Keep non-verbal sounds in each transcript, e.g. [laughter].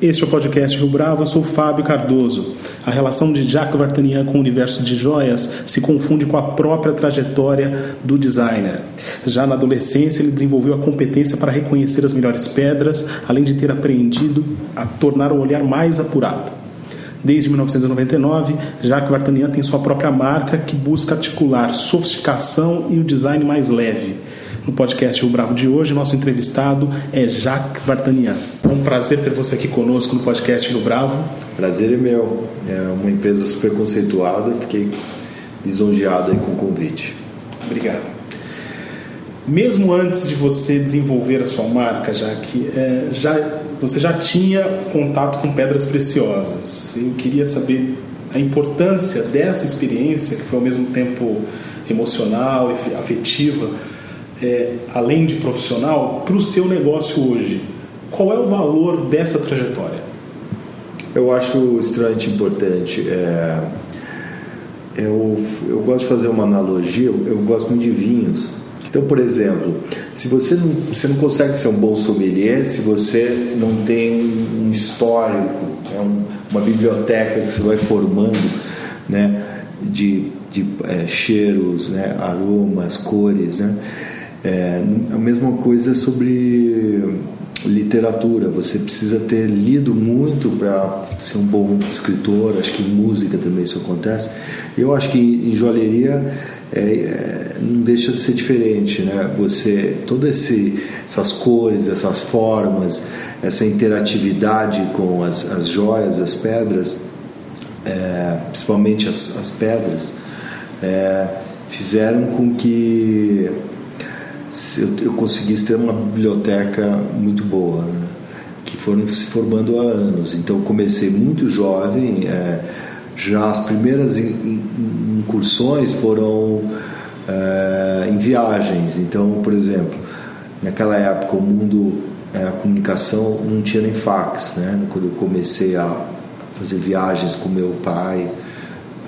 Este é o podcast Rio Bravo, eu sou Fábio Cardoso. A relação de Jacques Vartanian com o universo de joias se confunde com a própria trajetória do designer. Já na adolescência, ele desenvolveu a competência para reconhecer as melhores pedras, além de ter aprendido a tornar o olhar mais apurado. Desde 1999, Jacques Vartanian tem sua própria marca que busca articular sofisticação e o design mais leve. No podcast O Bravo de hoje, nosso entrevistado é Jacques Vartanian. É um prazer ter você aqui conosco no podcast Rio Bravo. Prazer é meu. É uma empresa super conceituada. Fiquei lisonjeado com o convite. Obrigado. Mesmo antes de você desenvolver a sua marca, Jacques, é, já, você já tinha contato com pedras preciosas. Eu queria saber a importância dessa experiência, que foi ao mesmo tempo emocional e afetiva, é, além de profissional, para o seu negócio hoje? Qual é o valor dessa trajetória? Eu acho extremamente importante. É, eu, eu gosto de fazer uma analogia, eu, gosto muito de vinhos. Então, por exemplo, se você não, você não consegue ser um bom sommelier se você não tem um histórico, né, um, uma biblioteca que você vai formando né, de, de é, cheiros, né, aromas, cores. Né? É, a mesma coisa sobre literatura. Você precisa ter lido muito para ser um bom escritor. Acho que em música também isso acontece. Eu acho que em joalheria é, é, não deixa de ser diferente, né? Você todas essas cores, essas formas, essa interatividade com as, as joias, as pedras, é, principalmente as, as pedras, é, fizeram com que eu, eu conseguisse ter uma biblioteca muito boa, né? que foram se formando há anos. Então comecei muito jovem, é, já as primeiras incursões foram é, em viagens. Então, por exemplo, naquela época o mundo, é, a comunicação não tinha nem fax, né? Quando eu comecei a fazer viagens com meu pai,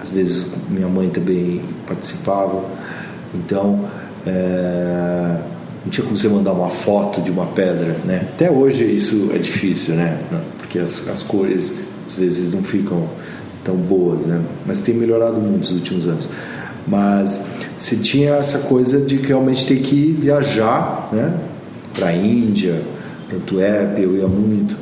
às vezes minha mãe também participava. Então é, não tinha como você mandar uma foto de uma pedra, né? Até hoje isso é difícil, né? Porque as, as cores às vezes não ficam tão boas, né? Mas tem melhorado muito nos últimos anos. Mas você tinha essa coisa de realmente ter que viajar, né? Para a Índia, para Antuérpia, eu ia muito.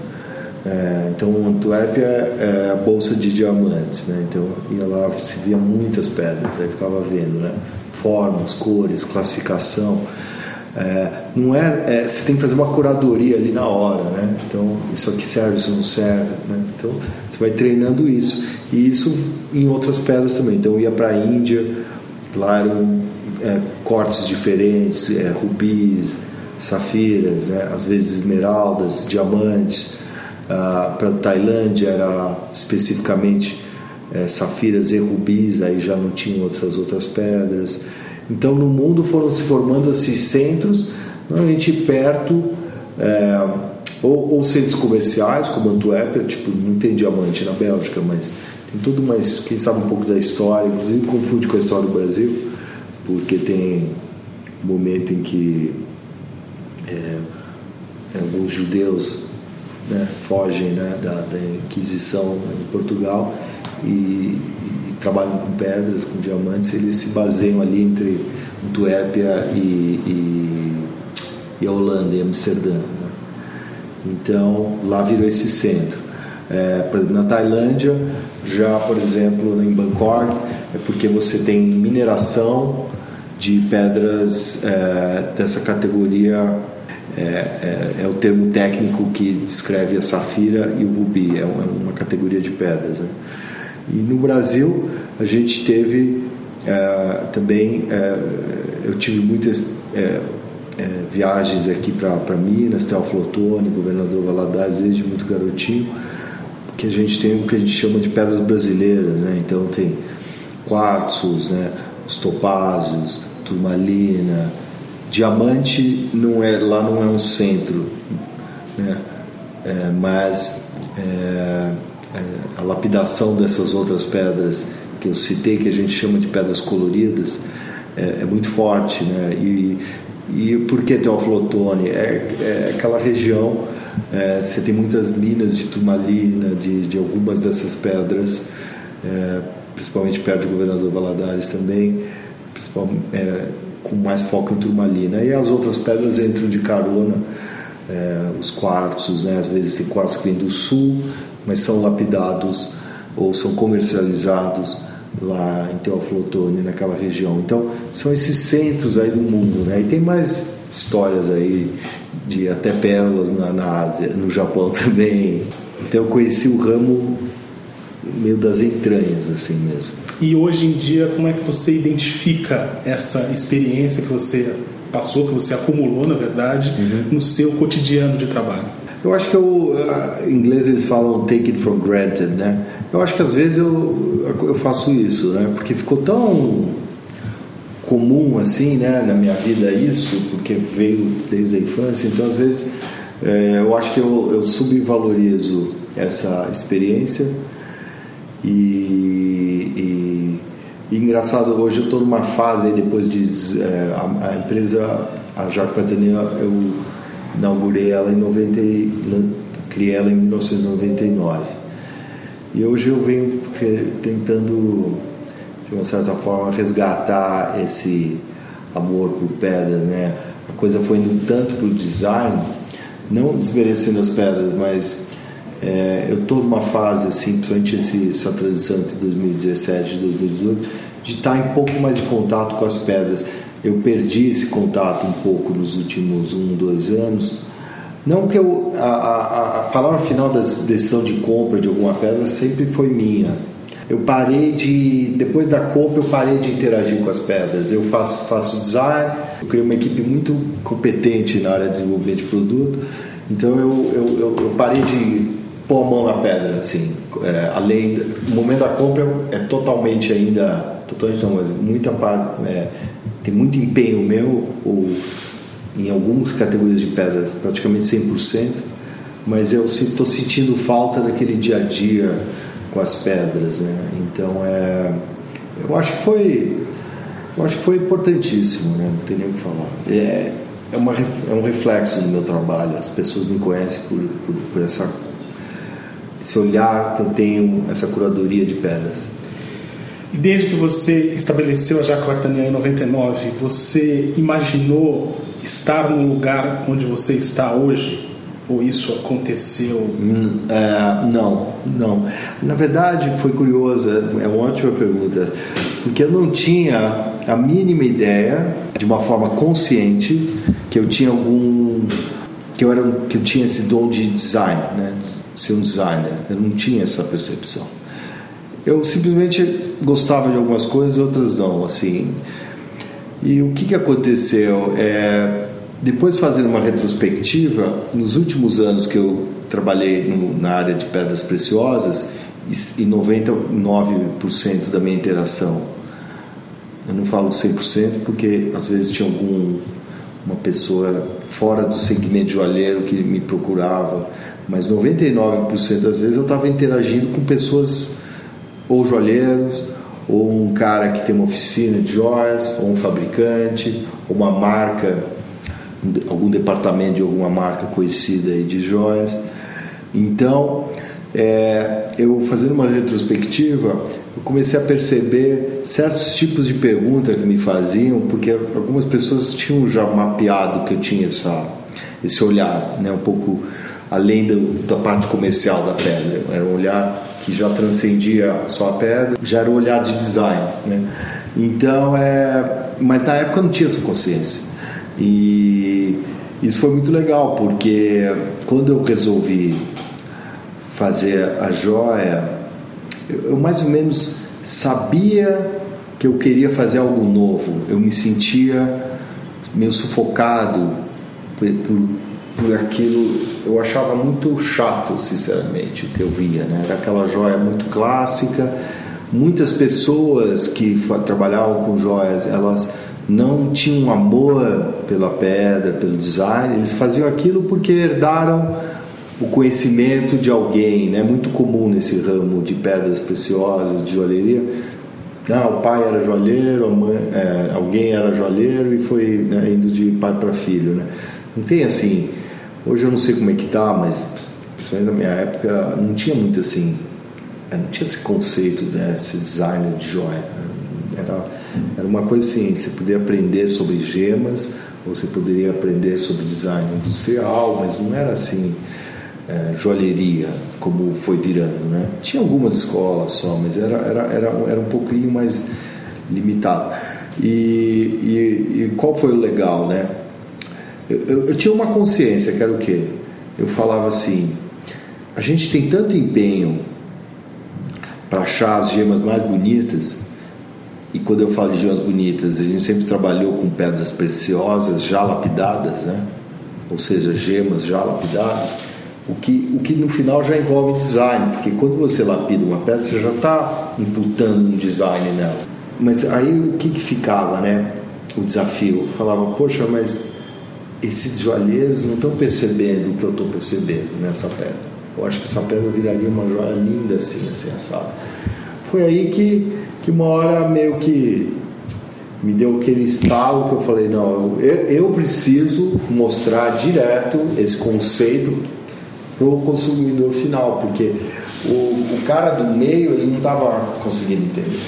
É, então, Antuérpia é a bolsa de diamantes, né? Então, ia lá, se via muitas pedras, aí ficava vendo, né? Formas, cores, classificação. É, não é, é, você tem que fazer uma curadoria ali na hora, né? Então isso aqui serve, isso não serve, né? Então você vai treinando isso e isso em outras pedras também. Então eu ia para a Índia, lá eram é, cortes diferentes, é, rubis, safiras, né? às vezes esmeraldas, diamantes. Ah, para Tailândia era especificamente é, safiras e rubis, aí já não tinham outras outras pedras. Então no mundo foram se formando esses centros, normalmente perto, é, ou, ou, centros comerciais, como Antuérpia, tipo, não tem diamante na Bélgica, mas tem tudo mais, quem sabe um pouco da história, inclusive confunde com a história do Brasil, porque tem um momento em que é, alguns judeus né, fogem né, da, da Inquisição em Portugal e, e, trabalham com pedras, com diamantes, eles se baseiam ali entre Antuérpia e, e, e a Holanda, e Amsterdã. Né? Então lá virou esse centro. É, na Tailândia, já por exemplo em Bangkok, é porque você tem mineração de pedras é, dessa categoria é, é, é, o termo técnico que descreve a safira e o rubi, é uma, é uma categoria de pedras. Né? E no Brasil a gente teve é, também, é, eu tive muitas é viagens aqui para Minas, Teófilo Otoni, governador Valadares, desde muito garotinho, que a gente tem o que a gente chama de pedras brasileiras, né? então tem quartzos, né? os topázios, turmalina. Diamante não é lá não é um centro, né? É, mas é, a lapidação dessas outras pedras que eu citei, que a gente chama de pedras coloridas, é, é muito forte, né? E, e por que Teoflotone? É, é aquela região, é, você tem muitas minas de turmalina, de, de algumas dessas pedras, é, principalmente perto do governador Valadares também, principalmente, é, com mais foco em turmalina. E as outras pedras entram de carona, é, os quartzos, né? às vezes tem quartzos que vêm do sul, mas são lapidados ou são comercializados lá em Teoflotone, naquela região. Então, são esses centros aí do mundo, né? E tem mais histórias aí de até pérolas na, na Ásia, no Japão [laughs] também. Então, eu conheci o ramo meio das entranhas, assim mesmo. E hoje em dia, como é que você identifica essa experiência que você passou, que você acumulou, na verdade, uhum. no seu cotidiano de trabalho? Eu acho que eu, em inglês eles falam take it for granted, né? Eu acho que às vezes eu, eu faço isso, né? Porque ficou tão comum assim, né, na minha vida isso, porque veio desde a infância. Então às vezes é, eu acho que eu, eu subvalorizo essa experiência e, e, e engraçado hoje eu estou numa fase depois de é, a, a, empresa a Jacques Patania eu inaugurei ela em 90 criei ela em 1999 e hoje eu venho tentando, de uma certa forma, resgatar esse amor por pedras, né? A coisa foi indo tanto para o design, não desmerecendo as pedras, mas é, eu estou numa fase, assim, principalmente esse, essa transição entre 2017 e 2018, de estar em pouco mais de contato com as pedras. Eu perdi esse contato um pouco nos últimos um, dois anos, não que eu, a, a, a palavra final da decisão de compra de alguma pedra sempre foi minha. Eu parei de, depois da compra, eu parei de interagir com as pedras. Eu faço, faço design, eu criei uma equipe muito competente na área de desenvolvimento de produto. Então eu, eu, eu, eu parei de pôr a mão na pedra, assim. É, além, o momento da compra é totalmente ainda, totalmente não, mas muita parte, é, tem muito empenho meu. O, em algumas categorias de pedras, praticamente 100%, mas eu estou sentindo falta daquele dia a dia com as pedras, né? Então é, eu acho que foi, eu acho que foi importantíssimo, né? Não tem nem o que falar. É, é, uma, é um reflexo do meu trabalho. As pessoas me conhecem por, por, por essa, esse olhar que eu tenho, essa curadoria de pedras. E desde que você estabeleceu a Jacques Vartanian em 99, você imaginou estar no lugar onde você está hoje? Ou isso aconteceu? Hum, é, não, não. Na verdade, foi curioso, é uma ótima pergunta, porque eu não tinha a mínima ideia, de uma forma consciente, que eu tinha algum. Que eu, era, que eu tinha esse dom de design, né? ser um designer. Eu não tinha essa percepção. Eu simplesmente gostava de algumas coisas, outras não, assim. E o que, que aconteceu? É, depois fazendo uma retrospectiva, nos últimos anos que eu trabalhei no, na área de pedras preciosas, e 99% da minha interação, eu não falo 100% porque às vezes tinha algum uma pessoa fora do segmento joalheiro que me procurava, mas 99% das vezes eu estava interagindo com pessoas ou joalheiros ou um cara que tem uma oficina de joias, ou um fabricante, ou uma marca, algum departamento de alguma marca conhecida aí de joias. Então, é, eu fazendo uma retrospectiva, eu comecei a perceber certos tipos de perguntas que me faziam, porque algumas pessoas tinham já mapeado que eu tinha essa, esse olhar, né, um pouco além do, da parte comercial da pedra, era um olhar que já transcendia só a pedra, já era o olhar de design, né? Então, é, mas na época eu não tinha essa consciência. E isso foi muito legal, porque quando eu resolvi fazer a joia, eu mais ou menos sabia que eu queria fazer algo novo. Eu me sentia meio sufocado por, por por aquilo eu achava muito chato, sinceramente, o que eu via, né? Era aquela joia muito clássica. Muitas pessoas que trabalhavam com joias, elas não tinham amor pela pedra, pelo design, eles faziam aquilo porque herdaram o conhecimento de alguém, né? Muito comum nesse ramo de pedras preciosas, de joalheria. Ah, o pai era joalheiro, mãe, é, alguém era joalheiro e foi né, indo de pai para filho, né? Não tem assim. Hoje eu não sei como é que tá, mas principalmente na minha época não tinha muito assim, é, não tinha esse conceito, né? Esse designer de joia. Era, era uma coisa assim, você podia aprender sobre gemas, ou você poderia aprender sobre design industrial, mas não era assim é, joalheria, como foi virando. Né? Tinha algumas escolas só, mas era, era, era, era um pouquinho mais limitado. E, e, e qual foi o legal, né? Eu, eu, eu, tinha uma consciência, que era o quê? Eu falava assim, a gente tem tanto empenho para achar as gemas mais bonitas, e quando eu falo de gemas bonitas, a gente sempre trabalhou com pedras preciosas já lapidadas, né? ou seja, gemas já lapidadas o que, o que no final já envolve design, porque quando você lapida uma pedra, você já está imputando um design nela. Mas aí o que, que ficava, né? O desafio. Eu falava, poxa, mas esses joalheiros não estão percebendo o que eu estou percebendo nessa pedra. Eu acho que essa pedra viraria uma joia linda assim, assim, assada. Foi aí que, que uma hora meio que me deu aquele estalo que eu falei, não, eu, eu preciso mostrar direto esse conceito para o consumidor final, porque o, o cara do meio ele não estava conseguindo entender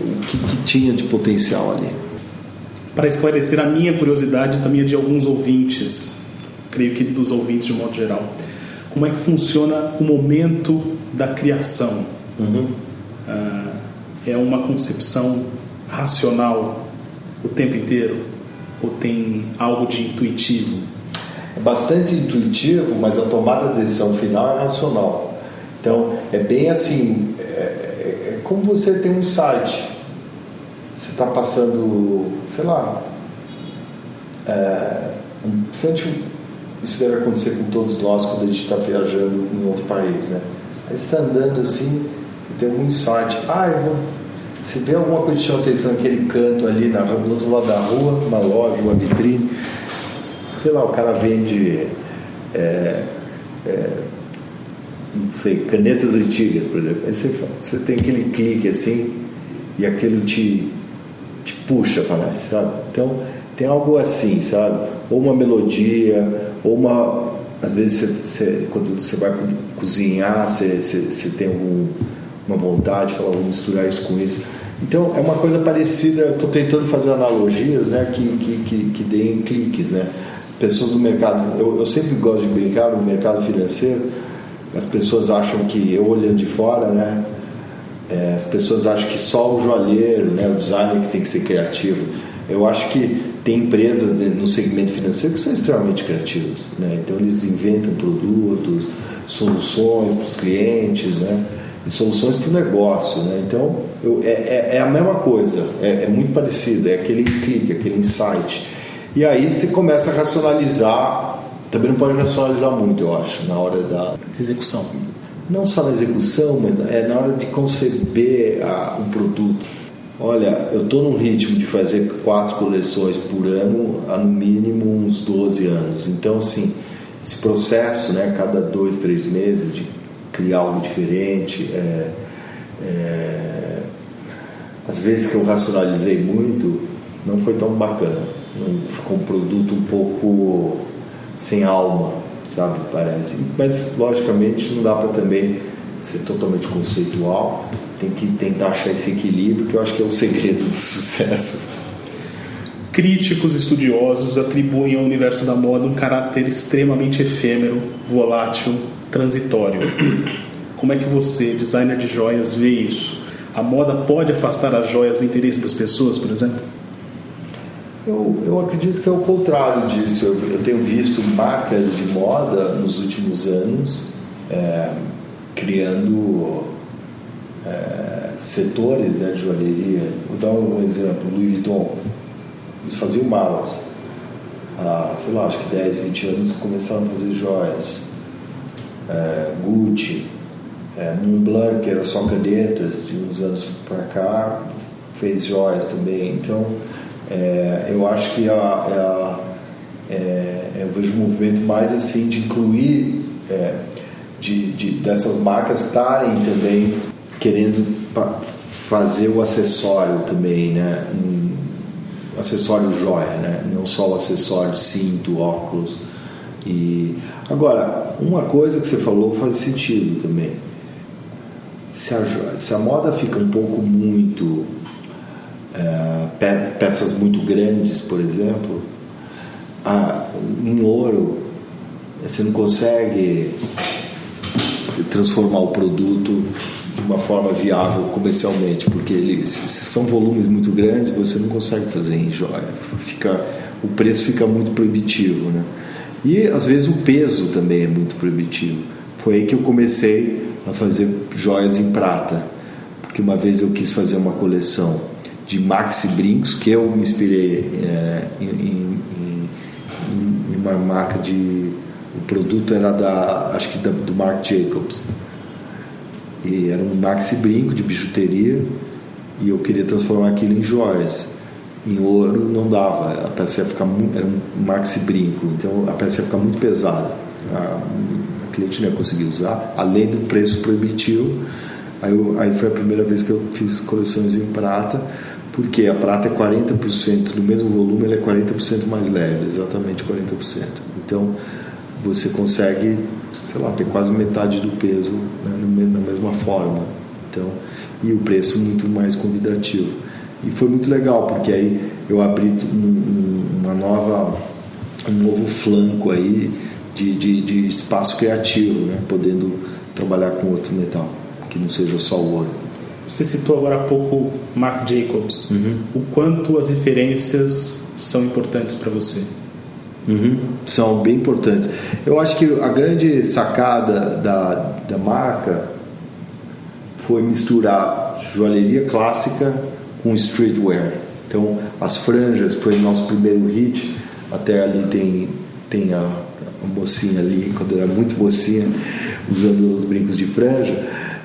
o que, que tinha de potencial ali. Para esclarecer a minha curiosidade também é de alguns ouvintes, creio que dos ouvintes de modo geral, como é que funciona o momento da criação? Uhum. Ah, é uma concepção racional o tempo inteiro? Ou tem algo de intuitivo? É bastante intuitivo, mas a tomada de decisão final é racional. Então, é bem assim, é, é, é como você tem um insight. Você está passando, sei lá, é, isso deve acontecer com todos nós quando a gente está viajando em outro país, né? Aí está andando assim tem um insight. Ah, eu vou... Você vê alguma coisa que chama atenção naquele canto ali na, do outro lado da rua, uma loja, uma vitrine sei lá, o cara vende, é, é, não sei, canetas antigas, por exemplo. Aí você, você tem aquele clique assim e aquilo te, te puxa, parece, sabe? Então, tem algo assim, sabe? Ou uma melodia, ou uma. Às vezes, você, você, quando você vai cozinhar, você, você, tem algum, uma vontade de falar, vou misturar isso com isso. Então, é uma coisa parecida, estou tentando fazer analogias né, que, que, que, que deem cliques, né? Pessoas do mercado, eu, eu sempre gosto de brincar no mercado financeiro, as pessoas acham que, eu olhando de fora, né, é, as pessoas acham que só o joalheiro, né, o designer que tem que ser criativo. Eu acho que tem empresas no segmento financeiro que são extremamente criativas, né? Então eles inventam produtos, soluções para os clientes, né? E soluções para o negócio, né? Então eu, é, é, é, a mesma coisa, é, é muito parecido, é aquele clique, aquele insight. E aí você começa a racionalizar. Também não pode racionalizar muito, eu acho, na hora da execução. Não só na execução, mas é na hora de conceber a, um produto. Olha, eu estou num ritmo de fazer quatro coleções por ano há no mínimo uns 12 anos. Então, assim, esse processo, né, cada dois, três meses, de criar algo diferente, é, é, às vezes que eu racionalizei muito, não foi tão bacana ficou um produto um pouco sem alma, sabe? Parece. Mas, logicamente, não dá para também ser totalmente conceitual. Tem que tentar achar esse equilíbrio, que eu acho que é o segredo do [laughs] sucesso. Críticos estudiosos atribuem ao universo da moda um caráter extremamente efêmero, volátil, transitório. Como é que você, designer de joias, vê isso? A moda pode afastar as joias do interesse das pessoas, por exemplo? Eu, eu acredito que é o contrário disso. Eu, eu tenho visto marcas de moda nos últimos anos é, criando é, setores né, de joalheria. Vou dar um exemplo: Louis Vuitton. Eles faziam malas. Há, sei lá, acho que 10, 20 anos começaram a fazer joias. É, Gucci, é, Montblanc, que era só canetas, de uns anos para cá, fez joias também. Então É, eu acho que a, a é, eu vejo um movimento mais assim de incluir é, de, de, dessas marcas estarem também querendo fazer o acessório também, né? Um acessório joia, né? Não só o acessório cinto, óculos. E agora, uma coisa que você falou faz sentido também. Se a, se a moda fica um pouco muito é, peças muito grandes, por exemplo, em ouro você não consegue transformar o produto de uma forma viável comercialmente, porque ele, se são volumes muito grandes, você não consegue fazer em joia. Fica, o preço fica muito proibitivo, né? E às vezes o peso também é muito proibitivo. Foi aí que eu comecei a fazer joias em prata, porque uma vez eu quis fazer uma coleção de maxi brincos que eu me inspirei é, em, em, em, uma marca de o produto era da acho que da, do Marc Jacobs e era um maxi brinco de bijuteria e eu queria transformar aquilo em joias. Em ouro não dava, a peça ia ficar muito, era um maxi brinco, então a peça ia ficar muito pesada. A, a cliente não ia conseguir usar, além do preço proibitivo. Aí, eu, aí foi a primeira vez que eu fiz coleções em prata, porque a prata é 40% do mesmo volume, ela é 40% mais leve, exatamente 40%. Então você consegue sei lá, ter quase metade do peso né, na mesma forma. Então, e o preço muito mais convidativo. E foi muito legal, porque aí eu abri um, uma nova, um novo flanco aí de, de, de espaço criativo, né, podendo trabalhar com outro metal, que não seja só o ouro. Você citou agora há pouco Marc Jacobs. Uhum. O quanto as referências são importantes para você? Uhum, são bem importantes. Eu acho que a grande sacada da, da marca foi misturar joalheria clássica com streetwear. Então, as franjas foi nosso primeiro hit. Até ali tem, tem a, a mocinha ali, quando era muito mocinha, usando os brincos de franja.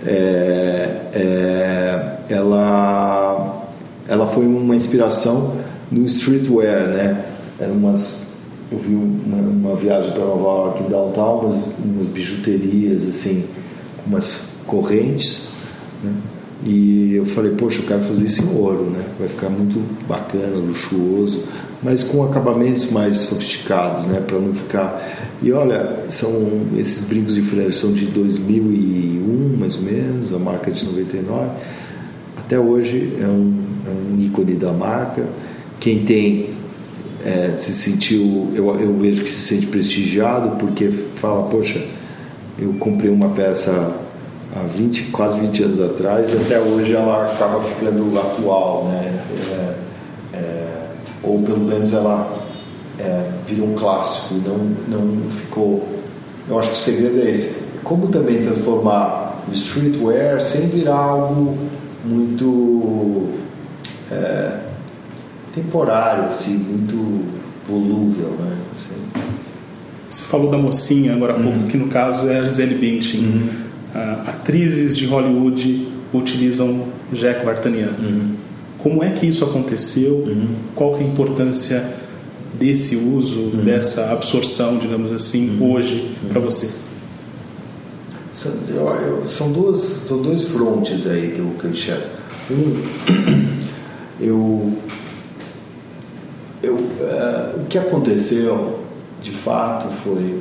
É, é, ela, ela foi uma inspiração no streetwear, né? Eram umas eu vi uma, uma viagem para Nova York, downtown, umas, umas bijuterias assim, umas correntes, né? E eu falei, poxa, eu quero fazer isso em ouro, né? Vai ficar muito bacana, luxuoso, mas com acabamentos mais sofisticados, né? Para não ficar. E olha, são esses brincos de franja são de 2001, mais ou menos, a marca de 99. Até hoje é um, é um ícone da marca. Quem tem é, se sentiu, eu, eu vejo que se sente prestigiado porque fala, poxa, eu comprei uma peça há 20, quase 20 anos atrás e até hoje ela acaba ficando atual, né? É, é, ou pelo menos ela é, virou um clássico, não, não ficou. Eu acho que o segredo é esse. Como também transformar o streetwear sem virar algo muito é, temporário, assim, muito volúvel, né? Assim. Você falou da mocinha agora há uhum. pouco, que no caso é a Gisele Bündchen. Uhum. Uh, atrizes de Hollywood utilizam Jack Vartanian. Uhum. Como é que isso aconteceu? Uhum. Qual é a importância desse uso, uhum. dessa absorção, digamos assim, uhum. hoje para você? São, eu, eu, são, duas, são dois frontes aí que eu, que eu enxergo. Um, [clears throat] eu eu, uh, o que aconteceu de fato foi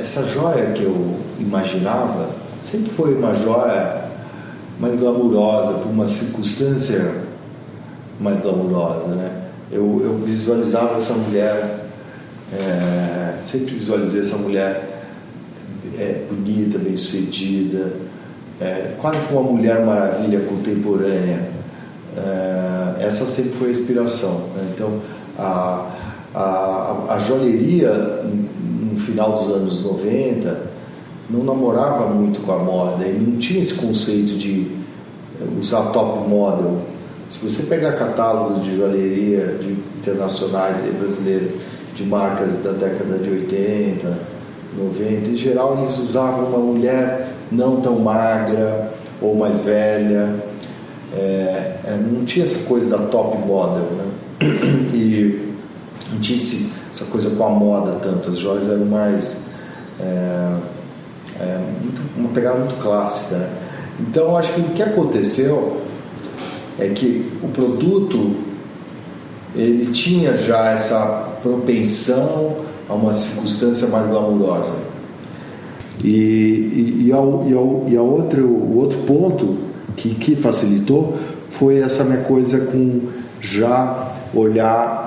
essa joia que eu imaginava sempre foi uma joia mais glamurosa por uma circunstância mais glamurosa né eu, eu visualizava essa mulher é, sempre visualizei essa mulher é, bonita bem sucedida é, quase como uma mulher maravilha contemporânea é, essa sempre foi a inspiração. Né? Então, a, a, a joalheria, final dos anos 90, não namorava muito com a moda e não tinha esse conceito de usar top model. Se você pegar catálogos de joalheria de internacionais e brasileiras, de marcas da década de 80, 90, em geral eles usavam uma mulher não tão magra ou mais velha, é, não tinha essa coisa da top model, né? [clears throat] E não tinha essa coisa com a moda tanto, as joias eram mais. É, é, muito, uma pegada muito clássica. Né? Então, acho que o que aconteceu é que o produto ele tinha já essa propensão a uma circunstância mais glamurosa. E, e, e, ao, e, ao, e outro, o outro ponto que, que facilitou foi essa minha coisa com já olhar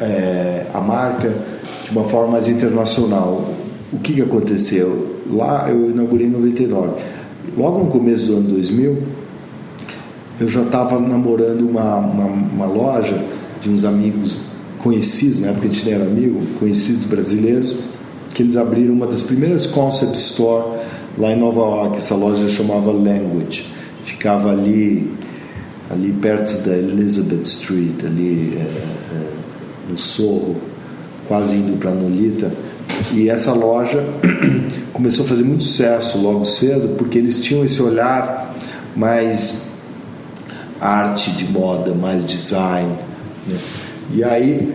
é, a marca de uma forma mais internacional. O que, que aconteceu? Lá eu inaugurei em 99. Logo no começo do ano 2000, eu já estava namorando uma, uma, uma, loja de uns amigos conhecidos, na época a gente nem era amigo, conhecidos brasileiros, que eles abriram uma das primeiras concept store lá em Nova York. Essa loja chamava Language. Ficava ali, ali perto da Elizabeth Street, ali é, é, no Sorro, quase indo para Nolita. E essa loja [clears throat] começou a fazer muito sucesso logo cedo, porque eles tinham esse olhar mais arte de moda, mais design. Né? E aí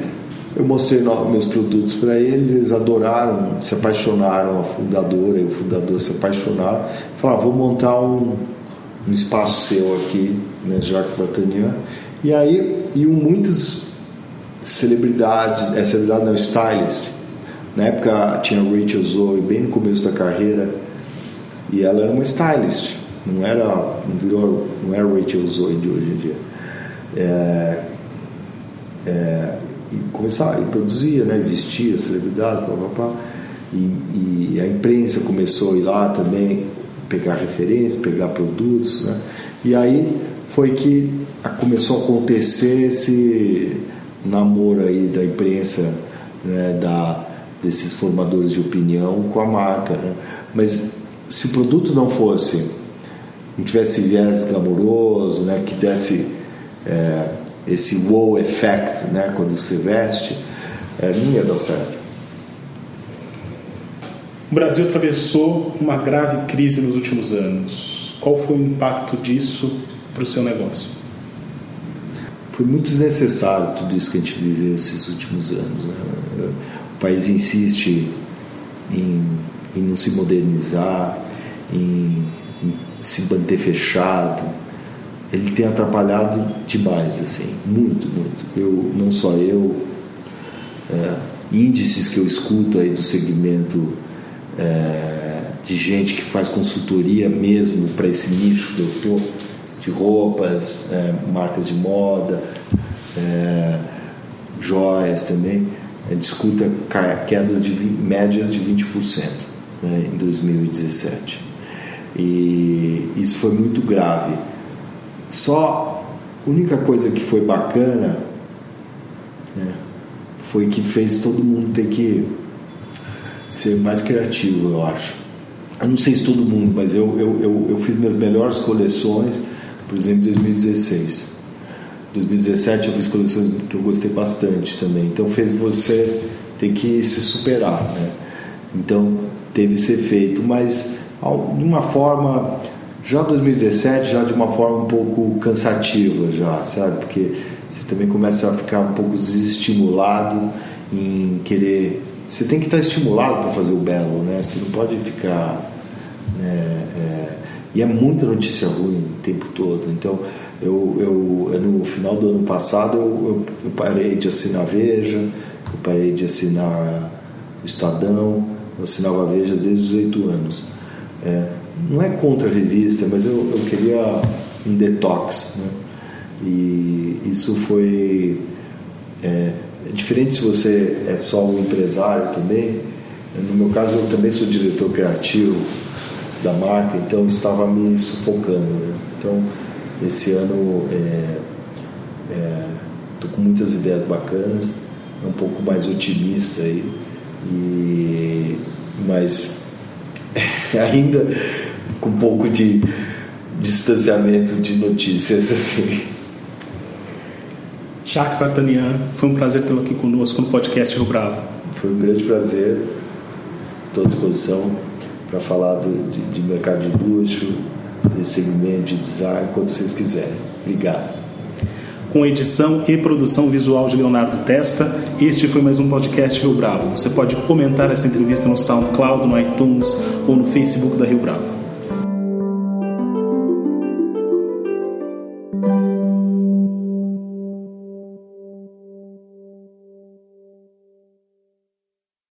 eu mostrei meus produtos para eles, eles adoraram, se apaixonaram, a fundadora e o fundador se apaixonaram. Falaram, ah, vou montar um, um espaço seu aqui, né, Jacques Vartanian. E aí iam muitas celebridades, é celebridade não, stylist. Na época tinha Rachel Zoe, bem no começo da carreira, e ela era uma stylist. Não era, não virou, não era Rachel Zoe de hoje em dia. É, é, e começar, e produzia, né, vestia celebridade, blá, blá, blá. E, e, a imprensa começou a ir lá também pegar referências, pegar produtos, né? E aí foi que começou a acontecer esse namoro aí da imprensa, né, da, desses formadores de opinião com a marca, né? Mas se o produto não fosse não tivesse viés glamouroso, né, que desse é, esse wow effect, né, quando você veste, é, não ia dar certo. O Brasil atravessou uma grave crise nos últimos anos. Qual foi o impacto disso para o seu negócio? Foi muito desnecessário tudo isso que a gente viveu esses últimos anos. Né? O país insiste em, em não se modernizar, em se manter fechado, ele tem atrapalhado demais, assim, muito, muito. Eu, não só eu, é, índices que eu escuto aí do segmento é, de gente que faz consultoria mesmo para esse nicho que eu tô, de roupas, é, marcas de moda, é, joias também, a gente escuta quedas de médias de 20% né, em 2017. E isso foi muito grave. Só a única coisa que foi bacana né, foi que fez todo mundo ter que ser mais criativo, eu acho. Eu não sei se todo mundo, mas eu, eu, eu, eu fiz minhas melhores coleções, por exemplo, em 2016. 2017 eu fiz coleções que eu gostei bastante também. Então fez você ter que se superar, né? Então teve ser feito, mas de uma forma já 2017 já de uma forma um pouco cansativa já sabe porque você também começa a ficar um pouco desestimulado em querer você tem que estar estimulado para fazer o belo né você não pode ficar né, é, e é muita notícia ruim tempo todo então eu, eu no final do ano passado eu, eu, parei de assinar Veja eu parei de assinar Estadão eu assinava Veja desde os oito anos é, não é contra a revista, mas eu, eu queria um detox. Né? E isso foi. É, é, diferente se você é só um empresário também. No meu caso, eu também sou diretor criativo da marca, então estava me sufocando. Né? Então, esse ano estou é, com muitas ideias bacanas, é um pouco mais otimista aí, e, mas [laughs] ainda com um pouco de distanciamento de notícias assim. Jacques Vartanian, foi um prazer tê-lo aqui conosco no podcast Rio Bravo. Foi um grande prazer, estou à disposição para falar do, de, de mercado de luxo, nesse segmento de design quanto vocês quiserem. Obrigado. Com edição e produção visual de Leonardo Testa, este foi mais um podcast Rio Bravo. Você pode comentar essa entrevista no SoundCloud, no iTunes ou no Facebook da Rio Bravo.